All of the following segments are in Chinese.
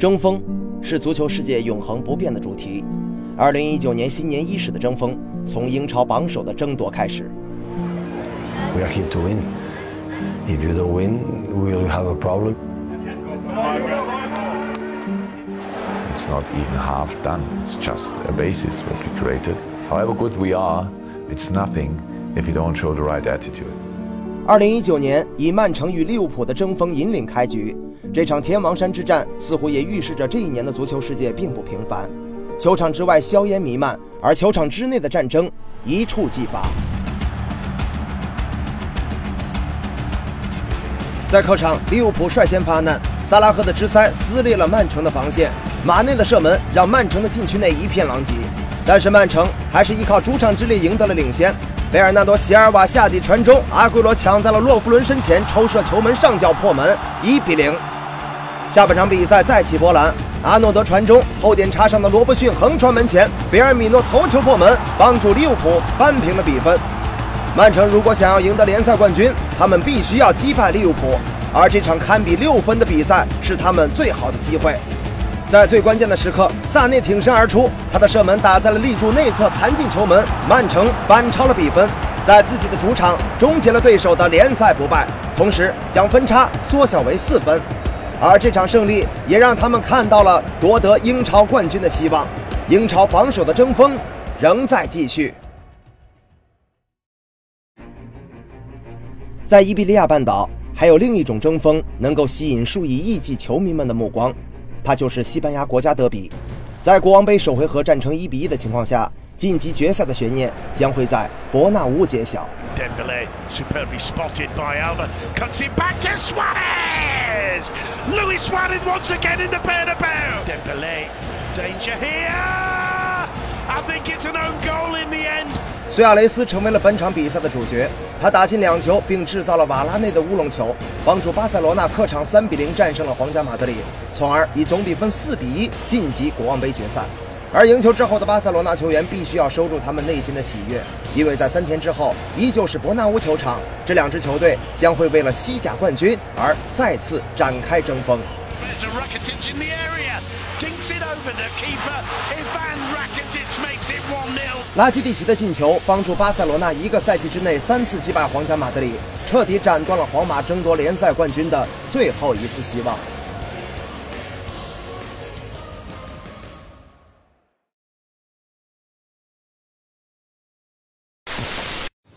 争锋是足球世界永恒不变的主题。二零一九年新年伊始的争锋，从英超榜首的争夺开始。We are here to win. If you don't win, we will have a problem. It's not even half done. It's just a basis what we created. However good we are, it's nothing if you don't show the right attitude. 二零一九年以曼城与利物浦的争锋引领开局。这场天王山之战似乎也预示着这一年的足球世界并不平凡，球场之外硝烟弥漫，而球场之内的战争一触即发。在客场，利物浦率先发难，萨拉赫的直塞撕裂了曼城的防线，马内的射门让曼城的禁区内一片狼藉，但是曼城还是依靠主场之力赢得了领先。贝尔纳多·席尔瓦下底传中，阿圭罗抢在了洛夫伦身前抽射球门上角破门，一比零。下半场比赛再起波澜，阿诺德传中，后点插上的罗伯逊横传门前，贝尔米诺头球破门，帮助利物浦扳平了比分。曼城如果想要赢得联赛冠军，他们必须要击败利物浦，而这场堪比六分的比赛是他们最好的机会。在最关键的时刻，萨内挺身而出，他的射门打在了立柱内侧弹进球门，曼城反超了比分，在自己的主场终结了对手的联赛不败，同时将分差缩小为四分。而这场胜利也让他们看到了夺得英超冠军的希望。英超榜首的争锋仍在继续。在伊比利亚半岛，还有另一种争锋能够吸引数以亿计球迷们的目光，它就是西班牙国家德比。在国王杯首回合战成一比一的情况下，晋级决赛的悬念将会在伯纳乌揭晓。Luis Suarez once again in the Bernabeu. Dembele, danger here. I think it's an own goal in the end. 苏亚雷斯成为了本场比赛的主角，他打进两球，并制造了瓦拉内的乌龙球，帮助巴塞罗那客场三比零战胜了皇家马德里，从而以总比分四比一晋级国王杯决赛。而赢球之后的巴塞罗那球员必须要收住他们内心的喜悦，因为在三天之后，依旧是伯纳乌球场，这两支球队将会为了西甲冠军而再次展开争锋。There's a Rakitic in the area. Dinks it over the keeper. Ivan Rakitic makes it 1-0. 拉基蒂奇的进球帮助巴塞罗那一个赛季之内三次击败皇家马德里，彻底斩断了皇马争夺联赛冠军的最后一丝希望。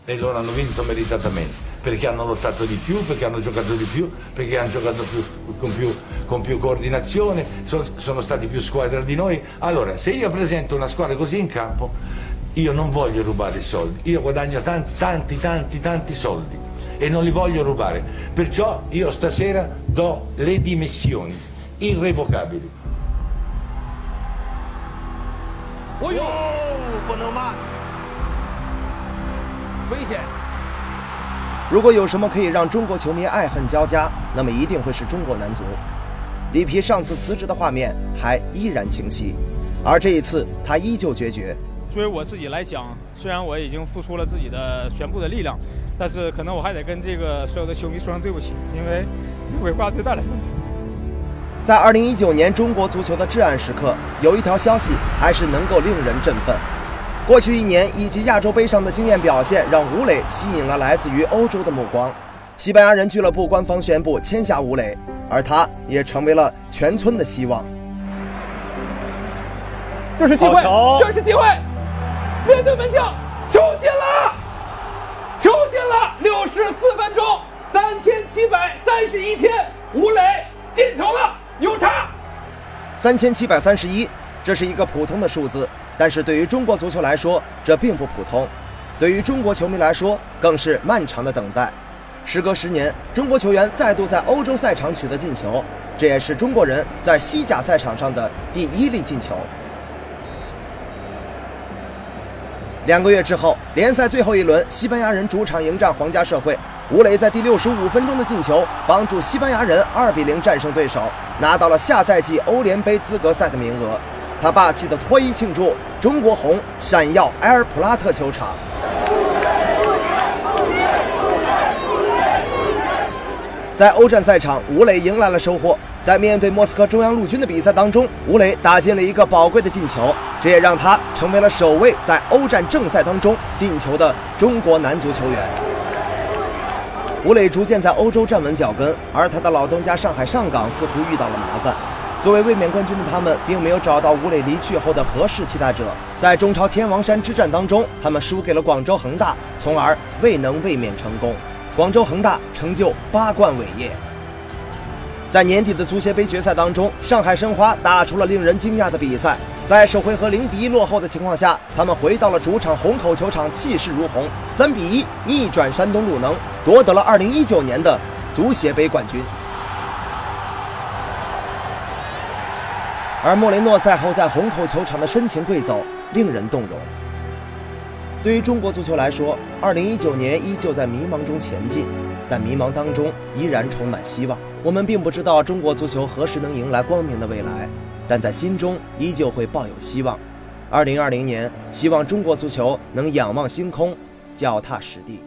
E loro hanno vinto meritatamente, perché hanno lottato di più, perché hanno giocato di più, perché hanno giocato più- con, più, con più coordinazione, so- sono stati più squadra di noi. Allora, se io presento una squadra così in campo, io non voglio rubare i soldi, io guadagno tanti, tanti, tanti, tanti soldi e non li voglio rubare. Perciò io stasera do le dimissioni irrevocabili. Oh, Bonoma. 危险！如果有什么可以让中国球迷爱恨交加，那么一定会是中国男足。里皮上次辞职的画面还依然清晰，而这一次他依旧决绝。作为我自己来讲，虽然我已经付出了自己的全部的力量，但是可能我还得跟这个所有的球迷说声对不起，因为为国家队带来什么？在2019年中国足球的至暗时刻，有一条消息还是能够令人振奋。过去一年以及亚洲杯上的惊艳表现，让吴磊吸引了来自于欧洲的目光。西班牙人俱乐部官方宣布签下吴磊，而他也成为了全村的希望。这是机会，这是机会！面对门将，球进了，球进了！六十四分钟，三千七百三十一天，吴磊进球了，牛叉。三千七百三十一，这是一个普通的数字，但是对于中国足球来说，这并不普通；对于中国球迷来说，更是漫长的等待。时隔十年，中国球员再度在欧洲赛场取得进球，这也是中国人在西甲赛场上的第一粒进球。两个月之后，联赛最后一轮，西班牙人主场迎战皇家社会。吴磊在第六十五分钟的进球，帮助西班牙人二比零战胜对手，拿到了下赛季欧联杯资格赛的名额。他霸气的脱衣庆祝，中国红闪耀埃尔普拉特球场。在欧战赛场，吴磊迎来了收获。在面对莫斯科中央陆军的比赛当中，吴磊打进了一个宝贵的进球，这也让他成为了首位在欧战正赛当中进球的中国男足球员。吴磊逐渐在欧洲站稳脚跟，而他的老东家上海上港似乎遇到了麻烦。作为卫冕冠军的他们，并没有找到吴磊离去后的合适替代者。在中超天王山之战当中，他们输给了广州恒大，从而未能卫冕成功。广州恒大成就八冠伟业。在年底的足协杯决赛当中，上海申花打出了令人惊讶的比赛。在首回合零比一落后的情况下，他们回到了主场虹口球场，气势如虹，三比一逆转山东鲁能，夺得了二零一九年的足协杯冠军。而莫雷诺赛后在虹口球场的深情跪走，令人动容。对于中国足球来说，二零一九年依旧在迷茫中前进，但迷茫当中依然充满希望。我们并不知道中国足球何时能迎来光明的未来，但在心中依旧会抱有希望。二零二零年，希望中国足球能仰望星空，脚踏实地。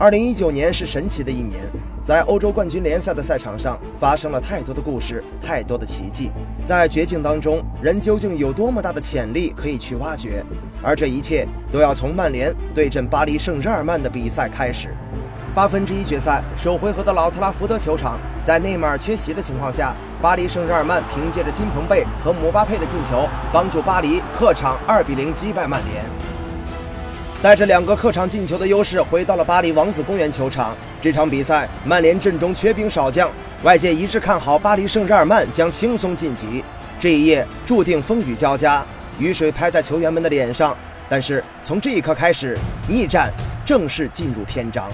二零一九年是神奇的一年，在欧洲冠军联赛的赛场上发生了太多的故事，太多的奇迹。在绝境当中，人究竟有多么大的潜力可以去挖掘？而这一切都要从曼联对阵巴黎圣日耳曼的比赛开始。八分之一决赛首回合的老特拉福德球场，在内马尔缺席的情况下，巴黎圣日耳曼凭借着金彭贝和姆巴佩的进球，帮助巴黎客场二比零击败曼联。带着两个客场进球的优势，回到了巴黎王子公园球场。这场比赛，曼联阵中缺兵少将，外界一致看好巴黎圣日耳曼将轻松晋级。这一夜注定风雨交加，雨水拍在球员们的脸上。但是从这一刻开始，逆战正式进入篇章。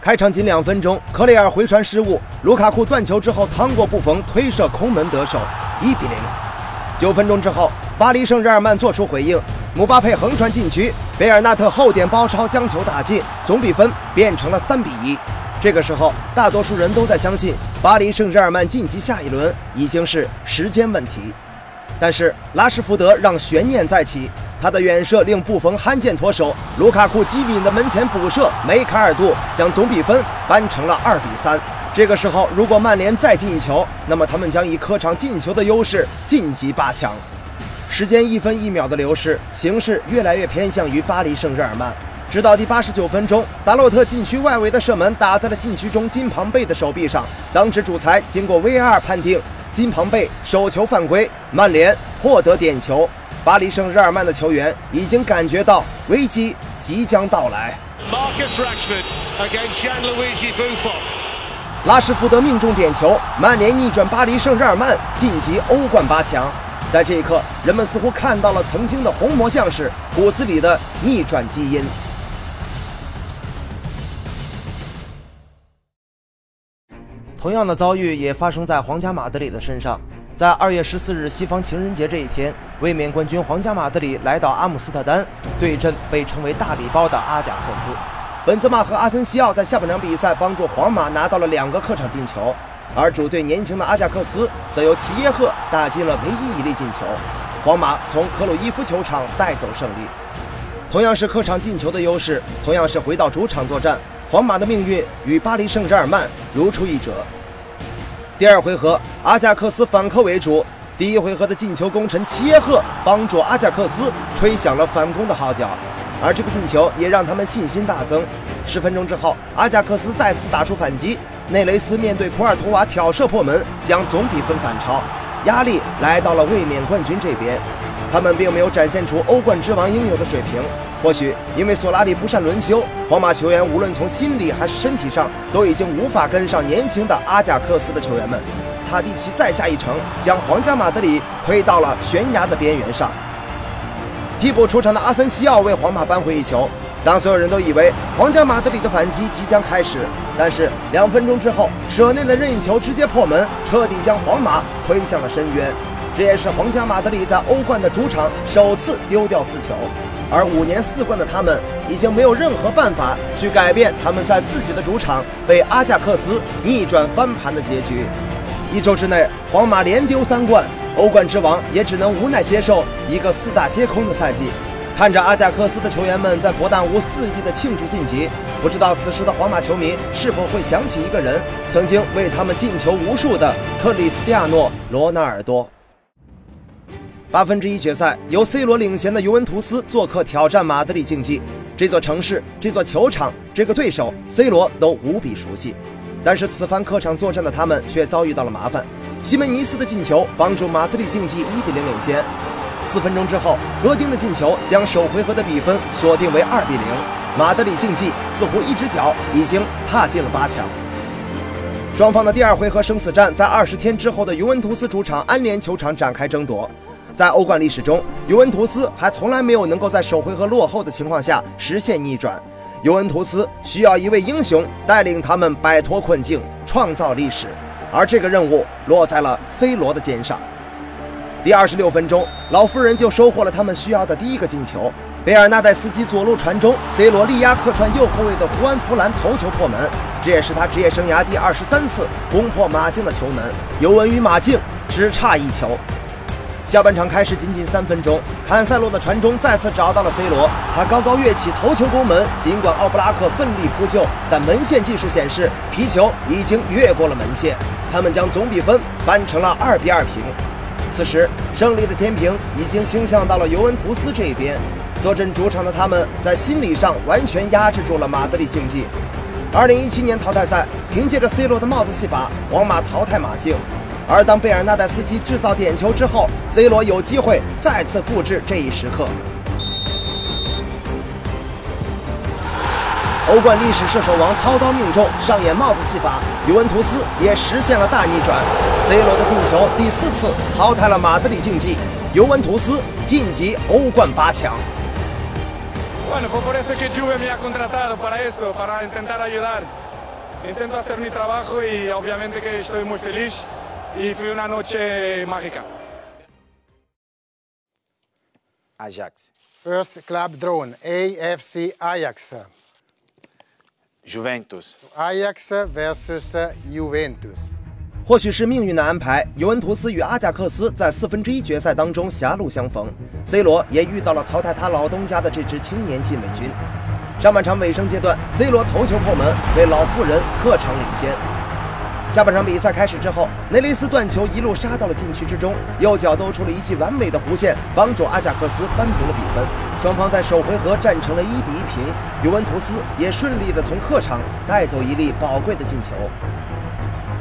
开场仅两分钟，克雷尔回传失误，卢卡库断球之后趟过不逢，推射空门得手，一比零。九分钟之后，巴黎圣日耳曼做出回应。姆巴佩横传禁区，贝尔纳特后点包抄将球打进，总比分变成了三比一。这个时候，大多数人都在相信巴黎圣日耳曼晋级下一轮已经是时间问题。但是拉什福德让悬念再起，他的远射令布冯罕见脱手，卢卡库机敏的门前补射，梅卡尔度，将总比分扳成了二比三。这个时候，如果曼联再进一球，那么他们将以客场进球的优势晋级八强。时间一分一秒的流逝，形势越来越偏向于巴黎圣日耳曼。直到第八十九分钟，达洛特禁区外围的射门打在了禁区中金庞贝的手臂上，当时主裁经过 VAR 判定金庞贝手球犯规，曼联获得点球。巴黎圣日耳曼的球员已经感觉到危机即将到来。拉什福德命中点球，曼联逆转巴黎圣日耳曼晋级欧冠八强。在这一刻，人们似乎看到了曾经的红魔将士骨子里的逆转基因。同样的遭遇也发生在皇家马德里的身上。在二月十四日西方情人节这一天，卫冕冠军皇家马德里来到阿姆斯特丹对阵被称为“大礼包”的阿贾克斯。本泽马和阿森西奥在下半场比赛帮助皇马拿到了两个客场进球。而主队年轻的阿贾克斯则由齐耶赫打进了唯一一粒进球，皇马从克鲁伊夫球场带走胜利。同样是客场进球的优势，同样是回到主场作战，皇马的命运与巴黎圣日耳曼如出一辙。第二回合，阿贾克斯反客为主，第一回合的进球功臣齐耶赫帮助阿贾克斯吹响了反攻的号角，而这个进球也让他们信心大增。十分钟之后，阿贾克斯再次打出反击。内雷斯面对库尔图瓦挑射破门，将总比分反超，压力来到了卫冕冠军这边。他们并没有展现出欧冠之王应有的水平，或许因为索拉里不善轮休，皇马球员无论从心理还是身体上都已经无法跟上年轻的阿贾克斯的球员们。塔迪奇再下一城，将皇家马德里推到了悬崖的边缘上。替补出场的阿森西奥为皇马扳回一球。当所有人都以为皇家马德里的反击即将开始，但是两分钟之后，舍内的任意球直接破门，彻底将皇马推向了深渊。这也是皇家马德里在欧冠的主场首次丢掉四球，而五年四冠的他们已经没有任何办法去改变他们在自己的主场被阿贾克斯逆转翻盘的结局。一周之内，皇马连丢三冠，欧冠之王也只能无奈接受一个四大皆空的赛季。看着阿贾克斯的球员们在伯大乌肆意的庆祝晋级，不知道此时的皇马球迷是否会想起一个人，曾经为他们进球无数的克里斯蒂亚诺·罗纳尔多。八分之一决赛，由 C 罗领衔的尤文图斯做客挑战马德里竞技。这座城市、这座球场、这个对手，C 罗都无比熟悉。但是此番客场作战的他们却遭遇到了麻烦。西门尼斯的进球帮助马德里竞技一比零领先。四分钟之后，戈丁的进球将首回合的比分锁定为二比零。马德里竞技似乎一只脚已经踏进了八强。双方的第二回合生死战在二十天之后的尤文图斯主场安联球场展开争夺。在欧冠历史中，尤文图斯还从来没有能够在首回合落后的情况下实现逆转。尤文图斯需要一位英雄带领他们摆脱困境，创造历史，而这个任务落在了 C 罗的肩上。第二十六分钟，老妇人就收获了他们需要的第一个进球。贝尔纳代斯基左路传中，C 罗力压客串右后卫的胡安·弗兰头球破门，这也是他职业生涯第二十三次攻破马竞的球门。尤文与马竞只差一球。下半场开始仅仅三分钟，坎塞洛的传中再次找到了 C 罗，他高高跃起头球攻门。尽管奥布拉克奋力扑救，但门线技术显示皮球已经越过了门线，他们将总比分扳成了二比二平。此时胜利的天平已经倾向到了尤文图斯这边，坐镇主场的他们在心理上完全压制住了马德里竞技。二零一七年淘汰赛，凭借着 C 罗的帽子戏法，皇马淘汰马竞。而当贝尔纳代斯基制造点球之后，C 罗有机会再次复制这一时刻。欧冠历史射手王操刀命中，上演帽子戏法，尤文图斯也实现了大逆转。C 罗的进球第四次淘汰了马德里竞技，尤文图斯晋级欧冠八强。Ajax. First club drone, AFC Ajax. Juventus. Ajax versus Juventus. 或许是命运的安排，尤文图斯与阿贾克斯在四分之一决赛当中狭路相逢，C 罗也遇到了淘汰他老东家的这支青年禁卫军。上半场尾声阶段，C 罗头球破门，为老妇人客场领先。下半场比赛开始之后，内雷斯断球一路杀到了禁区之中，右脚兜出了一记完美的弧线，帮助阿贾克斯扳平了比分。双方在首回合战成了一比一平，尤文图斯也顺利的从客场带走一粒宝贵的进球。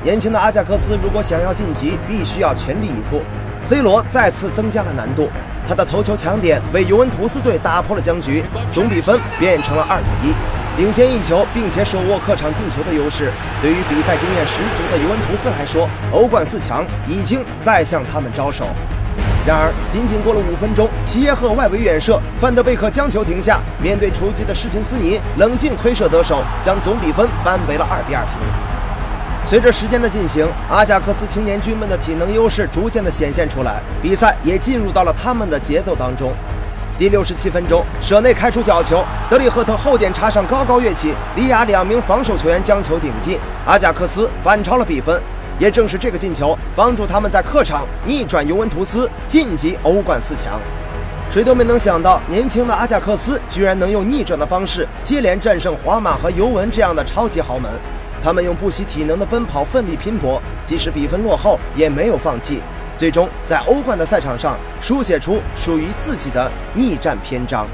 年轻的阿贾克斯如果想要晋级，必须要全力以赴。C 罗再次增加了难度，他的头球强点为尤文图斯队打破了僵局，总比分变成了二比一。领先一球，并且手握客场进球的优势，对于比赛经验十足的尤文图斯来说，欧冠四强已经在向他们招手。然而，仅仅过了五分钟，齐耶赫外围远射，范德贝克将球停下，面对出击的施琴斯尼，冷静推射得手，将总比分扳为了二比二平。随着时间的进行，阿贾克斯青年军们的体能优势逐渐的显现出来，比赛也进入到了他们的节奏当中。第六十七分钟，舍内开出角球，德里赫特后点插上，高高跃起，里亚两名防守球员将球顶进，阿贾克斯反超了比分。也正是这个进球，帮助他们在客场逆转尤文图斯，晋级欧冠四强。谁都没能想到，年轻的阿贾克斯居然能用逆转的方式接连战胜皇马和尤文这样的超级豪门。他们用不惜体能的奔跑，奋力拼搏，即使比分落后，也没有放弃。最终在欧冠的赛场上书写出属于自己的逆战篇章。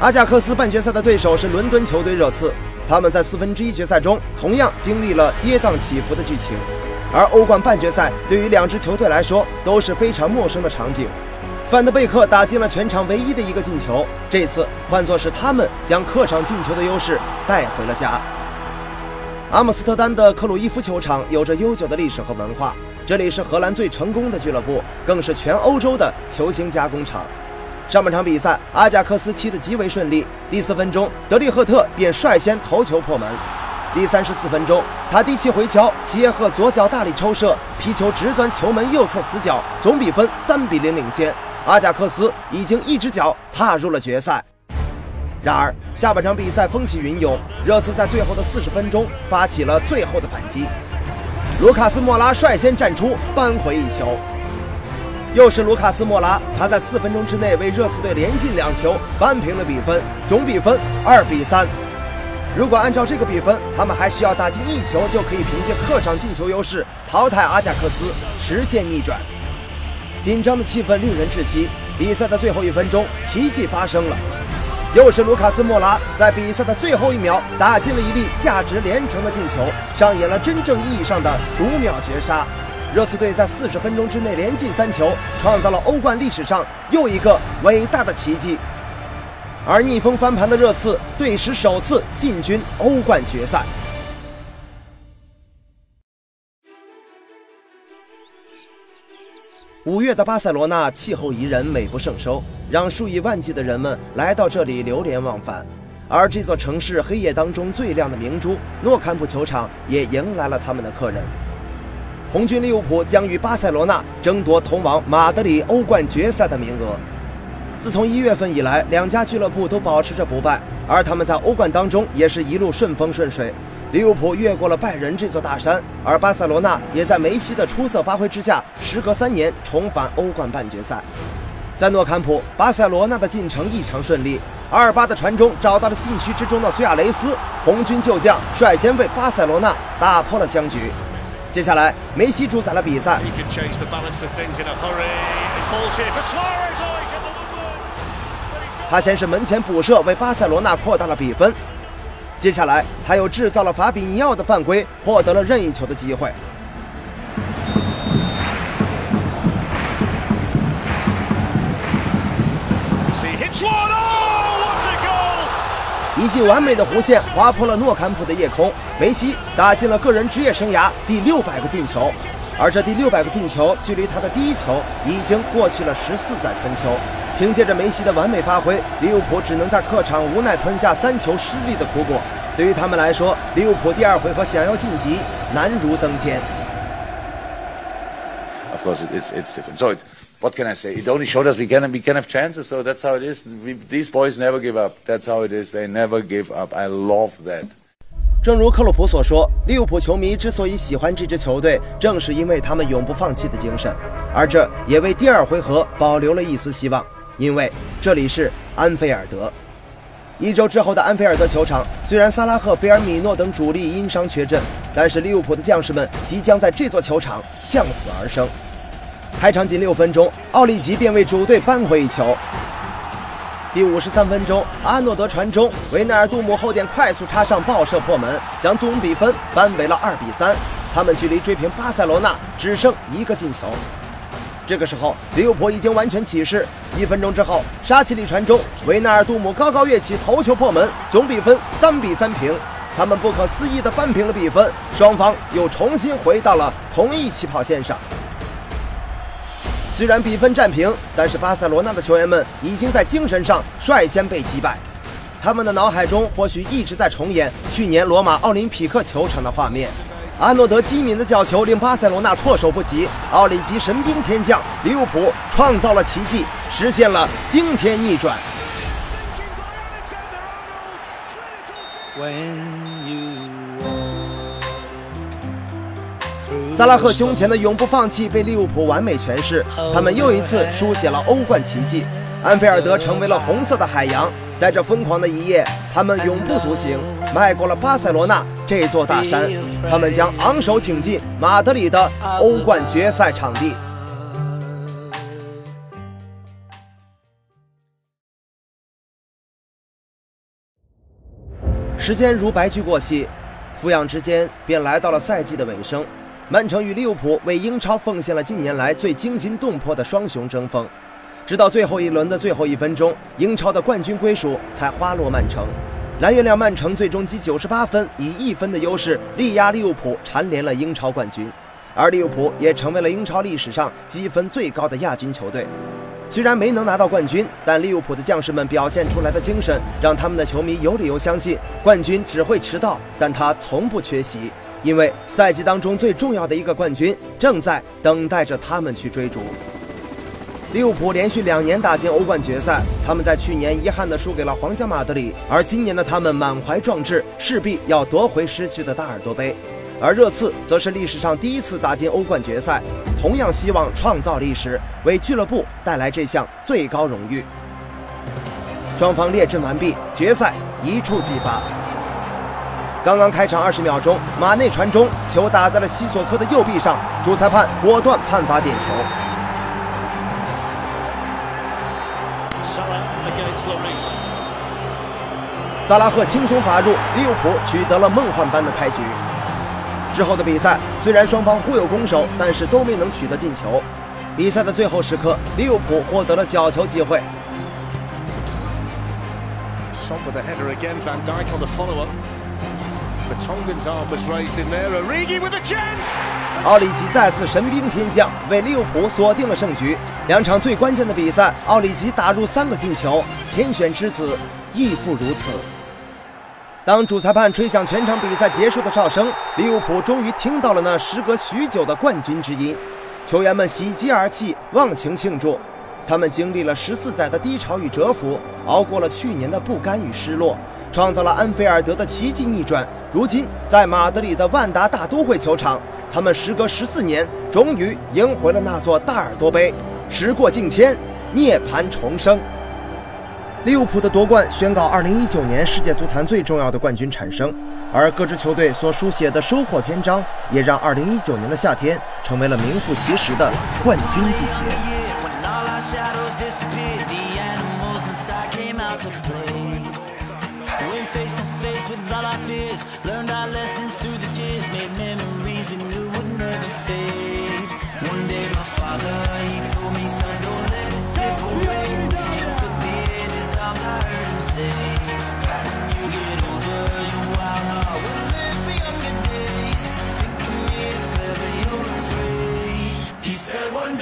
阿贾克斯半决赛的对手是伦敦球队热刺，他们在四分之一决赛中同样经历了跌宕起伏的剧情。而欧冠半决赛对于两支球队来说都是非常陌生的场景。范德贝克打进了全场唯一的一个进球，这次换作是他们将客场进球的优势带回了家。阿姆斯特丹的克鲁伊夫球场有着悠久的历史和文化，这里是荷兰最成功的俱乐部，更是全欧洲的球星加工厂。上半场比赛，阿贾克斯踢得极为顺利。第四分钟，德利赫特便率先头球破门。第三十四分钟，塔迪奇回敲，齐耶赫左脚大力抽射，皮球直钻球门右侧死角，总比分三比零领先。阿贾克斯已经一只脚踏入了决赛。然而，下半场比赛风起云涌，热刺在最后的四十分钟发起了最后的反击。卢卡斯·莫拉率先站出，扳回一球。又是卢卡斯·莫拉，他在四分钟之内为热刺队连进两球，扳平了比分，总比分二比三。如果按照这个比分，他们还需要打进一球就可以凭借客场进球优势淘汰阿贾克斯，实现逆转。紧张的气氛令人窒息。比赛的最后一分钟，奇迹发生了，又是卢卡斯·莫拉在比赛的最后一秒打进了一粒价值连城的进球，上演了真正意义上的读秒绝杀。热刺队在四十分钟之内连进三球，创造了欧冠历史上又一个伟大的奇迹。而逆风翻盘的热刺队史首次进军欧冠决赛。五月的巴塞罗那气候宜人，美不胜收，让数以万计的人们来到这里流连忘返。而这座城市黑夜当中最亮的明珠——诺坎普球场，也迎来了他们的客人。红军利物浦将与巴塞罗那争夺通往马德里欧冠决赛的名额。自从一月份以来，两家俱乐部都保持着不败，而他们在欧冠当中也是一路顺风顺水。利物浦越过了拜仁这座大山，而巴塞罗那也在梅西的出色发挥之下，时隔三年重返欧冠半决赛。在诺坎普，巴塞罗那的进程异常顺利。阿尔巴的传中找到了禁区之中的苏亚雷斯，红军旧将率先为巴塞罗那打破了僵局。接下来，梅西主宰了比赛。他先是门前补射，为巴塞罗那扩大了比分。接下来，他又制造了法比尼奥的犯规，获得了任意球的机会。一记完美的弧线划破了诺坎普的夜空，梅西打进了个人职业生涯第六百个进球，而这第六百个进球距离他的第一球已经过去了十四载春秋。凭借着梅西的完美发挥，利物浦只能在客场无奈吞下三球失利的苦果。对于他们来说，利物浦第二回合想要晋级难如登天。Of course, it's it's different. So. what can I say? It only showed us we can we can have chances, so that's how it is. We, these boys never give up. That's how it is. They never give up. I love that. 正如克洛普所说，利物浦球迷之所以喜欢这支球队，正是因为他们永不放弃的精神，而这也为第二回合保留了一丝希望。因为这里是安菲尔德。一周之后的安菲尔德球场，虽然萨拉赫、菲尔米诺等主力因伤缺阵，但是利物浦的将士们即将在这座球场向死而生。开场仅六分钟，奥利吉便为主队扳回一球。第五十三分钟，阿诺德传中，维纳尔杜姆后点快速插上爆射破门，将总比分扳为了二比三。他们距离追平巴塞罗那只剩一个进球。这个时候，利物浦已经完全起势。一分钟之后，沙奇里传中，维纳尔杜姆高高跃起头球破门，总比分三比三平。他们不可思议地扳平了比分，双方又重新回到了同一起跑线上。虽然比分战平，但是巴塞罗那的球员们已经在精神上率先被击败，他们的脑海中或许一直在重演去年罗马奥林匹克球场的画面。阿诺德机敏的角球令巴塞罗那措手不及，奥里吉神兵天降，利物浦创造了奇迹，实现了惊天逆转。萨拉赫胸前的永不放弃被利物浦完美诠释，他们又一次书写了欧冠奇迹。安菲尔德成为了红色的海洋，在这疯狂的一夜，他们永不独行，迈过了巴塞罗那这座大山，他们将昂首挺进马德里的欧冠决赛场地。时间如白驹过隙，俯仰之间便来到了赛季的尾声。曼城与利物浦为英超奉献了近年来最惊心动魄的双雄争锋，直到最后一轮的最后一分钟，英超的冠军归属才花落曼城。蓝月亮曼城最终积九十八分，以一分的优势力压利物浦，蝉联了英超冠军，而利物浦也成为了英超历史上积分最高的亚军球队。虽然没能拿到冠军，但利物浦的将士们表现出来的精神，让他们的球迷有理由相信冠军只会迟到，但他从不缺席。因为赛季当中最重要的一个冠军正在等待着他们去追逐。利物浦连续两年打进欧冠决赛，他们在去年遗憾地输给了皇家马德里，而今年的他们满怀壮志，势必要夺回失去的大耳朵杯。而热刺则是历史上第一次打进欧冠决赛，同样希望创造历史，为俱乐部带来这项最高荣誉。双方列阵完毕，决赛一触即发。刚刚开场二十秒钟，马内传中，球打在了西索科的右臂上，主裁判果断判罚点球。萨拉赫轻松罚入，利物浦取得了梦幻般的开局。之后的比赛虽然双方互有攻守，但是都没能取得进球。比赛的最后时刻，利物浦获得了角球机会。奥里吉再次神兵天降，为利物浦锁定了胜局。两场最关键的比赛，奥里吉打入三个进球，天选之子亦复如此。当主裁判吹响全场比赛结束的哨声，利物浦终于听到了那时隔许久的冠军之音，球员们喜极而泣，忘情庆祝。他们经历了十四载的低潮与蛰伏，熬过了去年的不甘与失落，创造了安菲尔德的奇迹逆转。如今，在马德里的万达大都会球场，他们时隔十四年，终于赢回了那座大耳朵杯。时过境迁，涅槃重生。利物浦的夺冠宣告2019年世界足坛最重要的冠军产生，而各支球队所书写的收获篇章，也让2019年的夏天成为了名副其实的冠军季节。五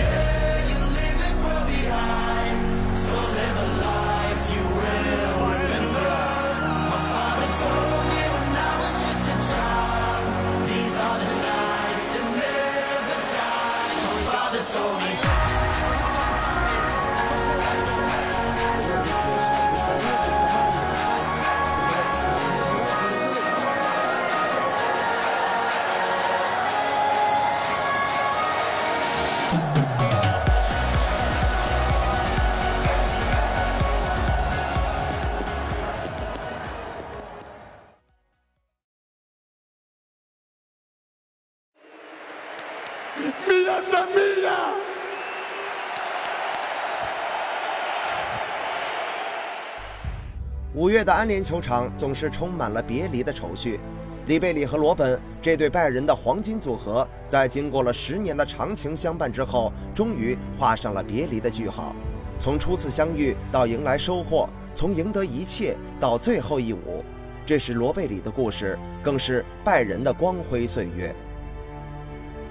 月的安联球场总是充满了别离的愁绪。里贝里和罗本这对拜仁的黄金组合，在经过了十年的长情相伴之后，终于画上了别离的句号。从初次相遇到迎来收获，从赢得一切到最后一舞，这是罗贝里的故事，更是拜仁的光辉岁月。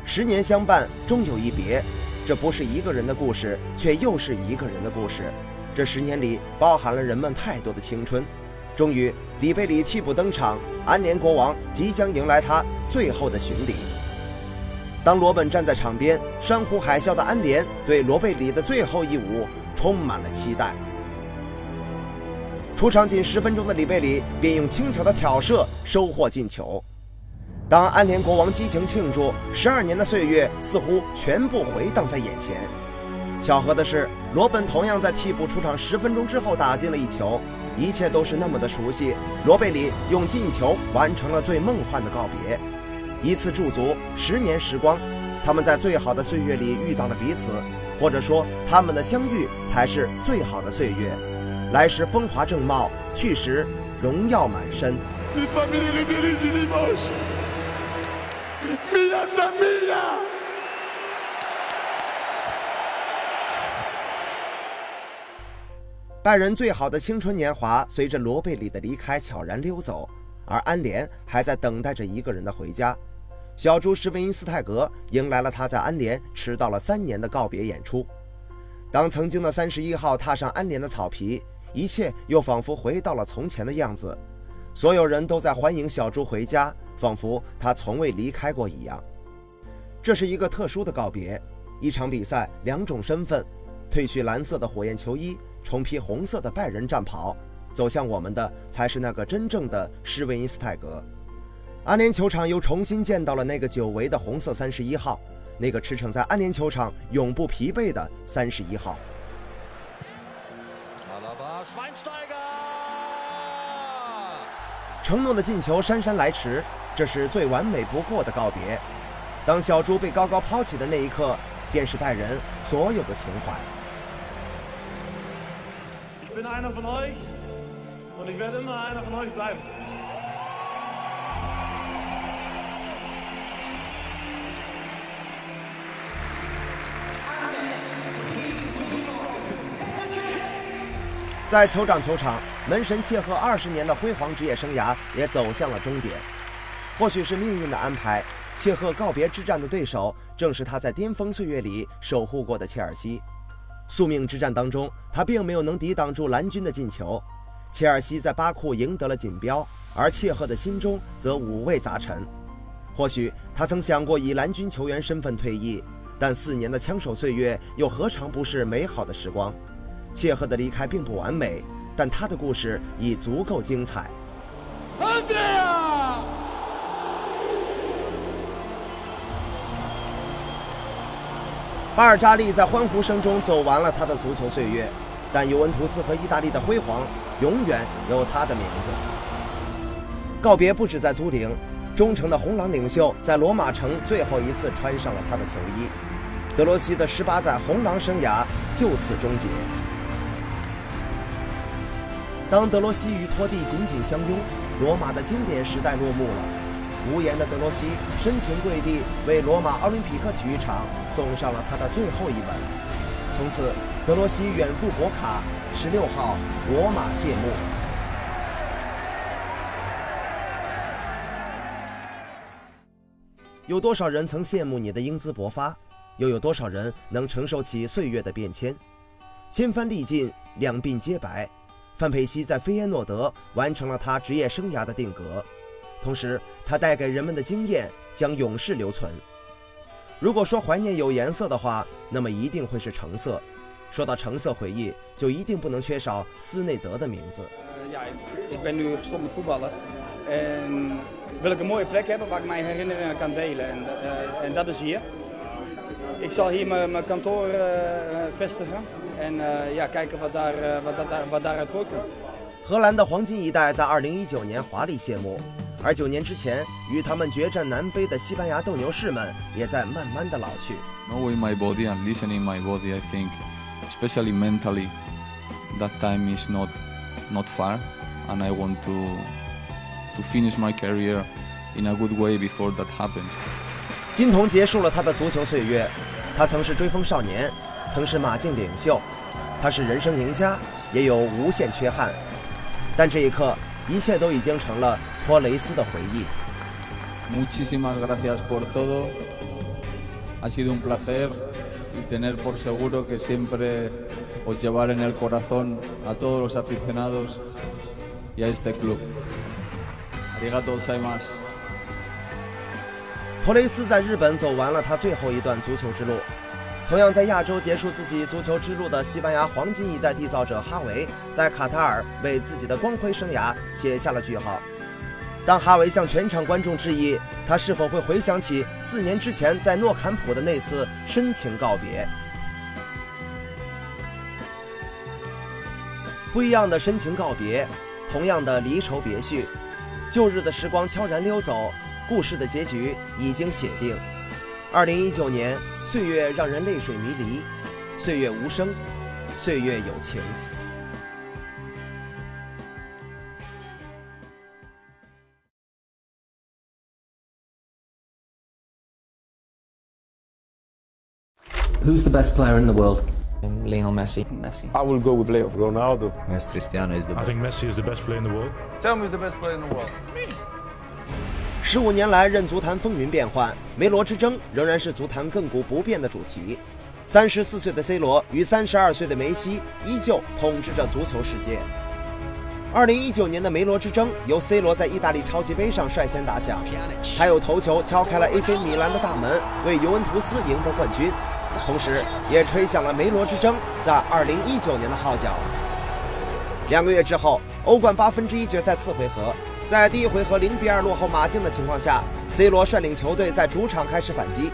十年相伴，终有一别，这不是一个人的故事，却又是一个人的故事。这十年里，包含了人们太多的青春。终于，里贝里替补登场，安联国王即将迎来他最后的巡礼。当罗本站在场边，山呼海啸的安联对罗贝里的最后一舞充满了期待。出场仅十分钟的里贝里便用轻巧的挑射收获进球。当安联国王激情庆祝，十二年的岁月似乎全部回荡在眼前。巧合的是，罗本同样在替补出场十分钟之后打进了一球，一切都是那么的熟悉。罗贝里用进球完成了最梦幻的告别，一次驻足，十年时光，他们在最好的岁月里遇到了彼此，或者说他们的相遇才是最好的岁月。来时风华正茂，去时荣耀满身。拜仁最好的青春年华随着罗贝里的离开悄然溜走，而安联还在等待着一个人的回家。小猪施维因斯泰格迎来了他在安联迟到了三年的告别演出。当曾经的三十一号踏上安联的草皮，一切又仿佛回到了从前的样子。所有人都在欢迎小猪回家，仿佛他从未离开过一样。这是一个特殊的告别，一场比赛，两种身份，褪去蓝色的火焰球衣。重披红色的拜仁战袍，走向我们的才是那个真正的施维因斯泰格。安联球场又重新见到了那个久违的红色三十一号，那个驰骋在安联球场永不疲惫的三十一号。承诺的进球姗姗来迟，这是最完美不过的告别。当小猪被高高抛起的那一刻，便是拜仁所有的情怀。在酋长球场，门神切赫二十年的辉煌职业生涯也走向了终点。或许是命运的安排，切赫告别之战的对手正是他在巅峰岁月里守护过的切尔西。宿命之战当中，他并没有能抵挡住蓝军的进球。切尔西在巴库赢得了锦标，而切赫的心中则五味杂陈。或许他曾想过以蓝军球员身份退役，但四年的枪手岁月又何尝不是美好的时光？切赫的离开并不完美，但他的故事已足够精彩。安德亚，巴尔扎利在欢呼声中走完了他的足球岁月，但尤文图斯和意大利的辉煌永远有他的名字。告别不止在都灵，忠诚的红狼领袖在罗马城最后一次穿上了他的球衣，德罗西的十八载红狼生涯就此终结。当德罗西与托蒂紧紧相拥，罗马的经典时代落幕了。无言的德罗西深情跪地，为罗马奥林匹克体育场送上了他的最后一吻。从此，德罗西远赴博卡，十六号，罗马谢幕。有多少人曾羡慕你的英姿勃发？又有多少人能承受起岁月的变迁？千帆历尽，两鬓皆白。范佩西在菲耶诺德完成了他职业生涯的定格，同时它带给人们的经验将永世留存。如果说怀念有颜色的话，那么一定会是橙色。说到橙色回忆，就一定不能缺少斯内德的名字。Ja, ik en en en zal hier mijn kantoor vestigen. 看 what that what what that output. 荷兰的黄金一代在2019年华丽谢幕，而九年之前与他们决战南非的西班牙斗牛士们也在慢慢的老去。Knowing my body and listening my body, I think, especially mentally, that time is not not far, and I want to to finish my career in a good way before that happens. 金童结束了他的足球岁月，他曾是追风少年。曾是马竞领袖，他是人生赢家，也有无限缺憾。但这一刻，一切都已经成了托雷斯的回忆。Muchísimas gracias por todo. Ha sido un placer y tener por seguro que siempre os llevaré en el corazón a todos los aficionados y a este club. Arigato gozaimasu. 托雷斯在日本走完了他最后一段足球之路。同样在亚洲结束自己足球之路的西班牙黄金一代缔造者哈维，在卡塔尔为自己的光辉生涯写下了句号。当哈维向全场观众致意，他是否会回想起四年之前在诺坎普的那次深情告别？不一样的深情告别，同样的离愁别绪，旧日的时光悄然溜走，故事的结局已经写定。二零一九年，岁月让人泪水迷离，岁月无声，岁月有情。Who's the best player in the world? Lionel Messi. Messi. I will go with Leo. Ronaldo. Messi. Cristiano is the best. I think Messi is the best player in the world. Tell me who's the best player in the world. Me. 十五年来，任足坛风云变幻，梅罗之争仍然是足坛亘古不变的主题。三十四岁的 C 罗与三十二岁的梅西依旧统治着足球世界。二零一九年的梅罗之争由 C 罗在意大利超级杯上率先打响，他有头球敲开了 AC 米兰的大门，为尤文图斯赢得冠军，同时也吹响了梅罗之争在二零一九年的号角。两个月之后，欧冠八分之一决赛次回合。在第一回合零比二落后马竞的情况下，C 罗率领球队在主场开始反击。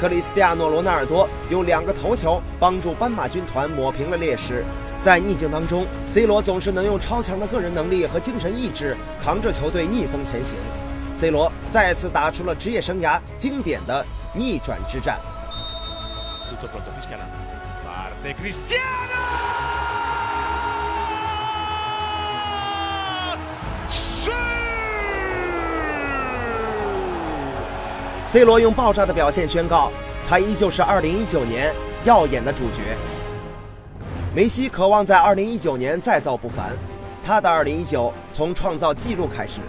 克里斯蒂亚诺·罗纳尔多用两个头球帮助斑马军团抹平了劣势。在逆境当中，C 罗总是能用超强的个人能力和精神意志扛着球队逆风前行。C 罗再次打出了职业生涯经典的逆转之战。C 罗用爆炸的表现宣告，他依旧是2019年耀眼的主角。梅西渴望在2019年再造不凡，他的2019从创造纪录开始。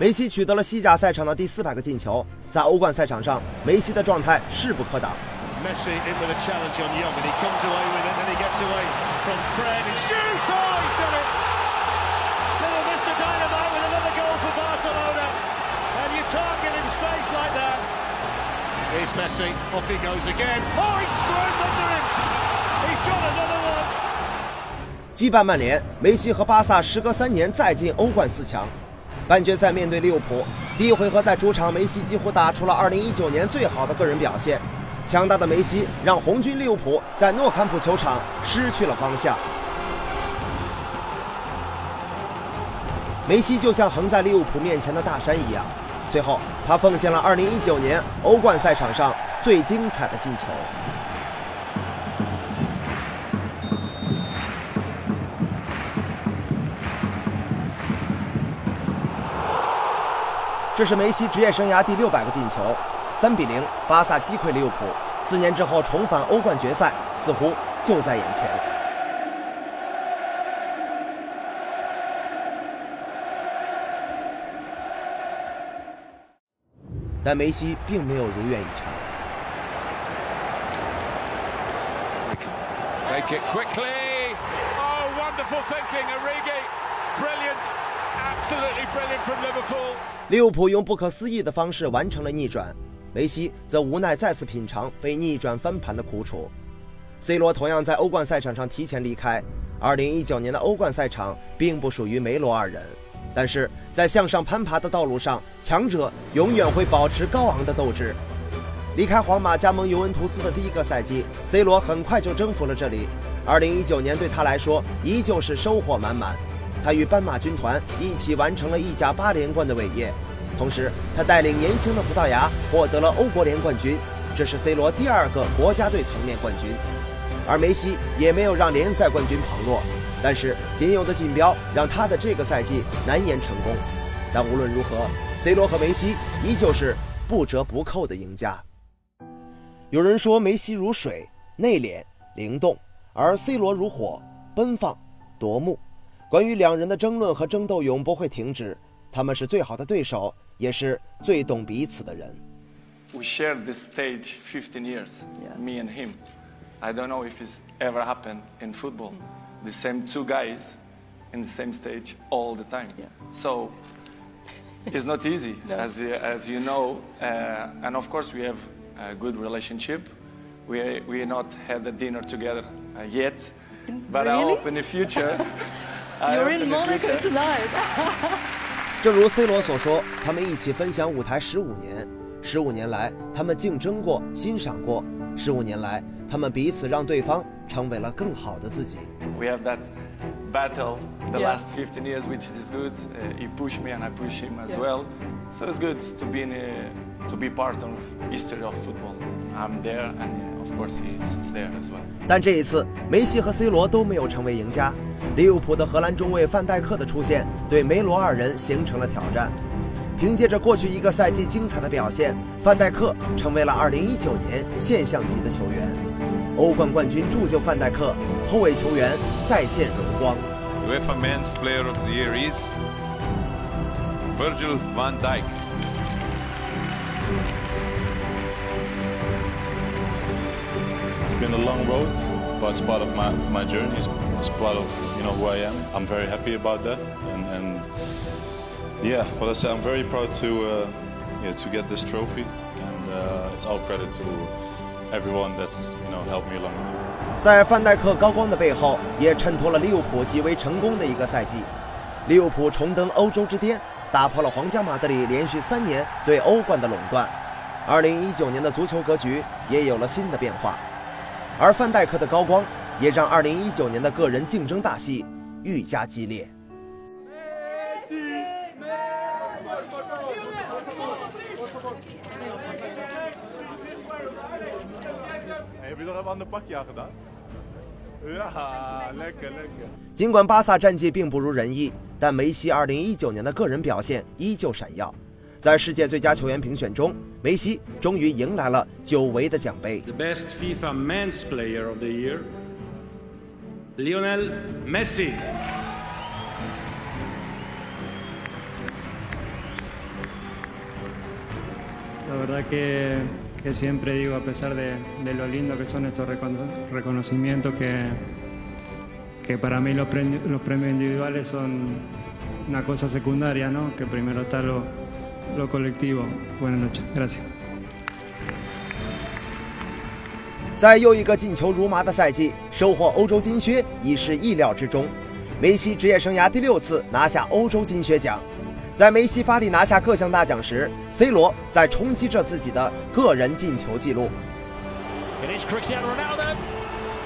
梅西取得了西甲赛场的第四百个进球，在欧冠赛场上，梅西的状态势不可挡。Messi in with a challenge on Young, and he comes away with it, and he gets away from Fred. And shoots! Oh, he's done it! Little Mr. Dynamite with another goal for Barcelona. And you target in space like that. Here's Messi. Off he goes again. Oh, he's squirmed under him. He's got another one. 击败曼联，梅西和巴萨时隔三年再进欧冠四强。半决赛面对利物浦，第一回合在主场，梅西几乎打出了2019年最好的个人表现。强大的梅西让红军利物浦在诺坎普球场失去了方向。梅西就像横在利物浦面前的大山一样，随后他奉献了2019年欧冠赛场上最精彩的进球。这是梅西职业生涯第六百个进球。三比零，巴萨击溃利物浦。四年之后重返欧冠决赛，似乎就在眼前。但梅西并没有如愿以偿。Take it quickly. Oh, wonderful thinking, 利物浦用不可思议的方式完成了逆转。梅西则无奈再次品尝被逆转翻盘的苦楚，C 罗同样在欧冠赛场上提前离开。2019年的欧冠赛场并不属于梅罗二人，但是在向上攀爬的道路上，强者永远会保持高昂的斗志。离开皇马加盟尤文图斯的第一个赛季，C 罗很快就征服了这里。2019年对他来说依旧是收获满满，他与斑马军团一起完成了意甲八连冠的伟业。同时，他带领年轻的葡萄牙获得了欧国联冠军，这是 C 罗第二个国家队层面冠军。而梅西也没有让联赛冠军旁落，但是仅有的锦标让他的这个赛季难言成功。但无论如何，C 罗和梅西依旧是不折不扣的赢家。有人说梅西如水，内敛灵动，而 C 罗如火，奔放夺目。关于两人的争论和争斗永不会停止，他们是最好的对手。也是最懂彼此的人。We shared this stage 15 years, me and him. I don't know if it's ever happened in football. The same two guys in the same stage all the time. So it's not easy, as, as you know. Uh, and of course, we have a good relationship. We we not had a dinner together uh, yet, but I hope in the future. You're in Monaco tonight. 正如 C 罗所说，他们一起分享舞台十五年，十五年来，他们竞争过，欣赏过，十五年来，他们彼此让对方成为了更好的自己。We have that battle the last 15 years, which is good. He pushed me and I push him as well. So it's good to be in to be part of history of football. I'm there and of course he's there as well. 但这一次，梅西和 C 罗都没有成为赢家。利物浦的荷兰中卫范戴克的出现，对梅罗二人形成了挑战。凭借着过去一个赛季精彩的表现，范戴克成为了2019年现象级的球员。欧冠冠军铸就范戴克，后卫球员再现荣光。UEFA Men's Player of the Year is Virgil van Dijk. Been a long road, but it's part of my, my journey. It's part of you know who I am. I'm very happy about that, and, and yeah, what I said, I'm very proud to uh, yeah, to get this trophy, and uh, it's all credit to everyone that's you know helped me along. 在范戴克高光的背后，也衬托了利物浦极为成功的一个赛季。利物浦重登欧洲之巅，打破了皇家马德里连续三年对欧冠的垄断。2019年的足球格局也有了新的变化，而范戴克的高光也让2019年的个人竞争大戏愈加激烈。尽管巴萨战绩并不如人意，但梅西2019年的个人表现依旧闪耀。在世界最佳球员评选中，梅西终于迎来了久违的奖杯。The best FIFA Men's Player of the Year, Lionel Messi. La verdad que, que siempre digo, a pesar de, de, lo lindo que son estos reconocimientos, que, que para mí los premios, los premios individuales son una cosa secundaria, ¿no? que primero está lo, lo colectivo. Buenas noches, gracias. 在又一个进球如麻的赛季，收获欧洲金靴已是意料之中。梅西职业生涯第六次拿下欧洲金靴奖。在梅西发力拿下各项大奖时，C 罗在冲击着自己的个人进球纪录。It is Cristiano Ronaldo.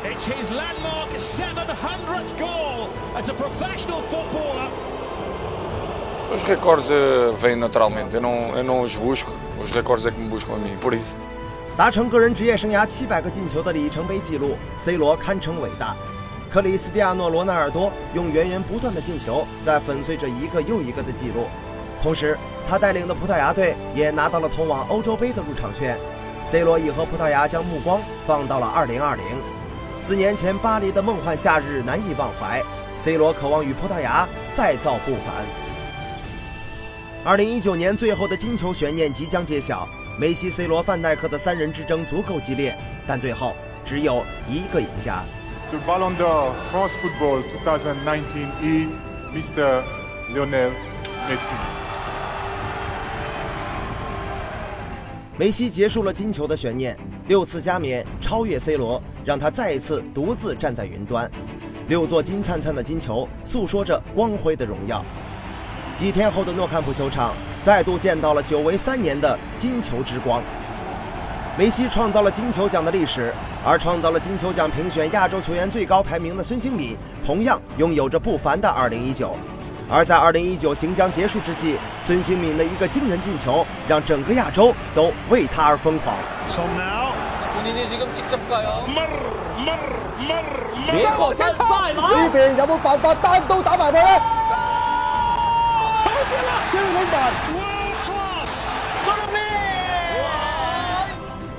It's his landmark 700th goal as a professional footballer. Os recordes vêm naturalmente, eu não, eu não os busco, os recordes é que me buscam a mim, por isso. 达成个人职业生涯七百个进球的里程碑纪录，C 罗堪称伟大。克里斯蒂亚诺·罗纳尔多用源源不断的进球在粉碎着一个又一个的记录，同时他带领的葡萄牙队也拿到了通往欧洲杯的入场券。C 罗已和葡萄牙将目光放到了2020，四年前巴黎的梦幻夏日难以忘怀，C 罗渴望与葡萄牙再造不凡。2019年最后的金球悬念即将揭晓。梅西、C 罗、范戴克的三人之争足够激烈，但最后只有一个赢家。The Ballon d'Or France Football 2019 is Mr. Lionel Messi. 梅西结束了金球的悬念，六次加冕超越 C 罗，让他再一次独自站在云端。六座金灿灿的金球诉说着光辉的荣耀。几天后的诺坎普球场，再度见到了久违三年的金球之光。梅西创造了金球奖的历史，而创造了金球奖评选亚洲球员最高排名的孙兴敏，同样拥有着不凡的2019。而在2019行将结束之际，孙兴敏的一个惊人进球，让整个亚洲都为他而疯狂。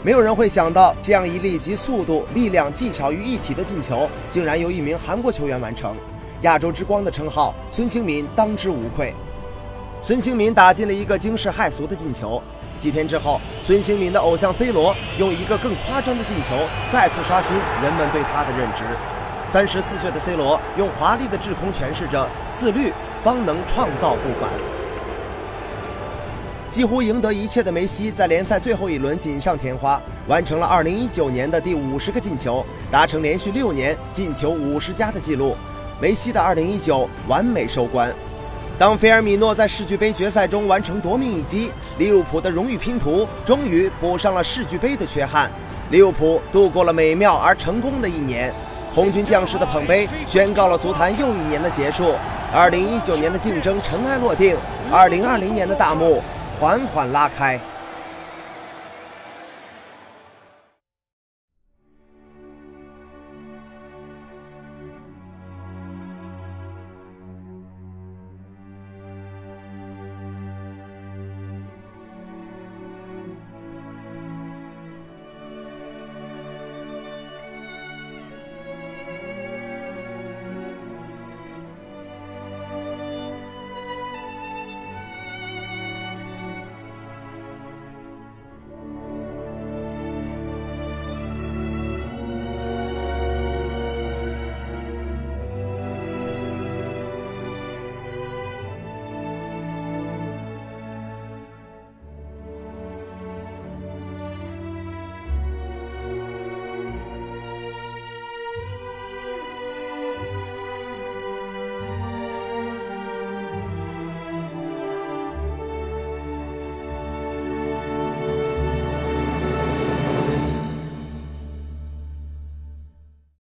没有人会想到，这样一粒集速度、力量、技巧于一体的进球，竟然由一名韩国球员完成。亚洲之光的称号，孙兴民当之无愧。孙兴民打进了一个惊世骇俗的进球。几天之后，孙兴民的偶像 C 罗用一个更夸张的进球，再次刷新人们对他的认知。三十四岁的 C 罗用华丽的滞空诠释着自律方能创造不凡。几乎赢得一切的梅西，在联赛最后一轮锦上添花，完成了2019年的第五十个进球，达成连续六年进球五十加的纪录。梅西的2019完美收官。当菲尔米诺在世俱杯决赛中完成夺命一击，利物浦的荣誉拼图终于补上了世俱杯的缺憾。利物浦度过了美妙而成功的一年，红军将士的捧杯宣告了足坛又一年的结束。二零一九年的竞争尘埃落定二零二零年的大幕缓缓拉开。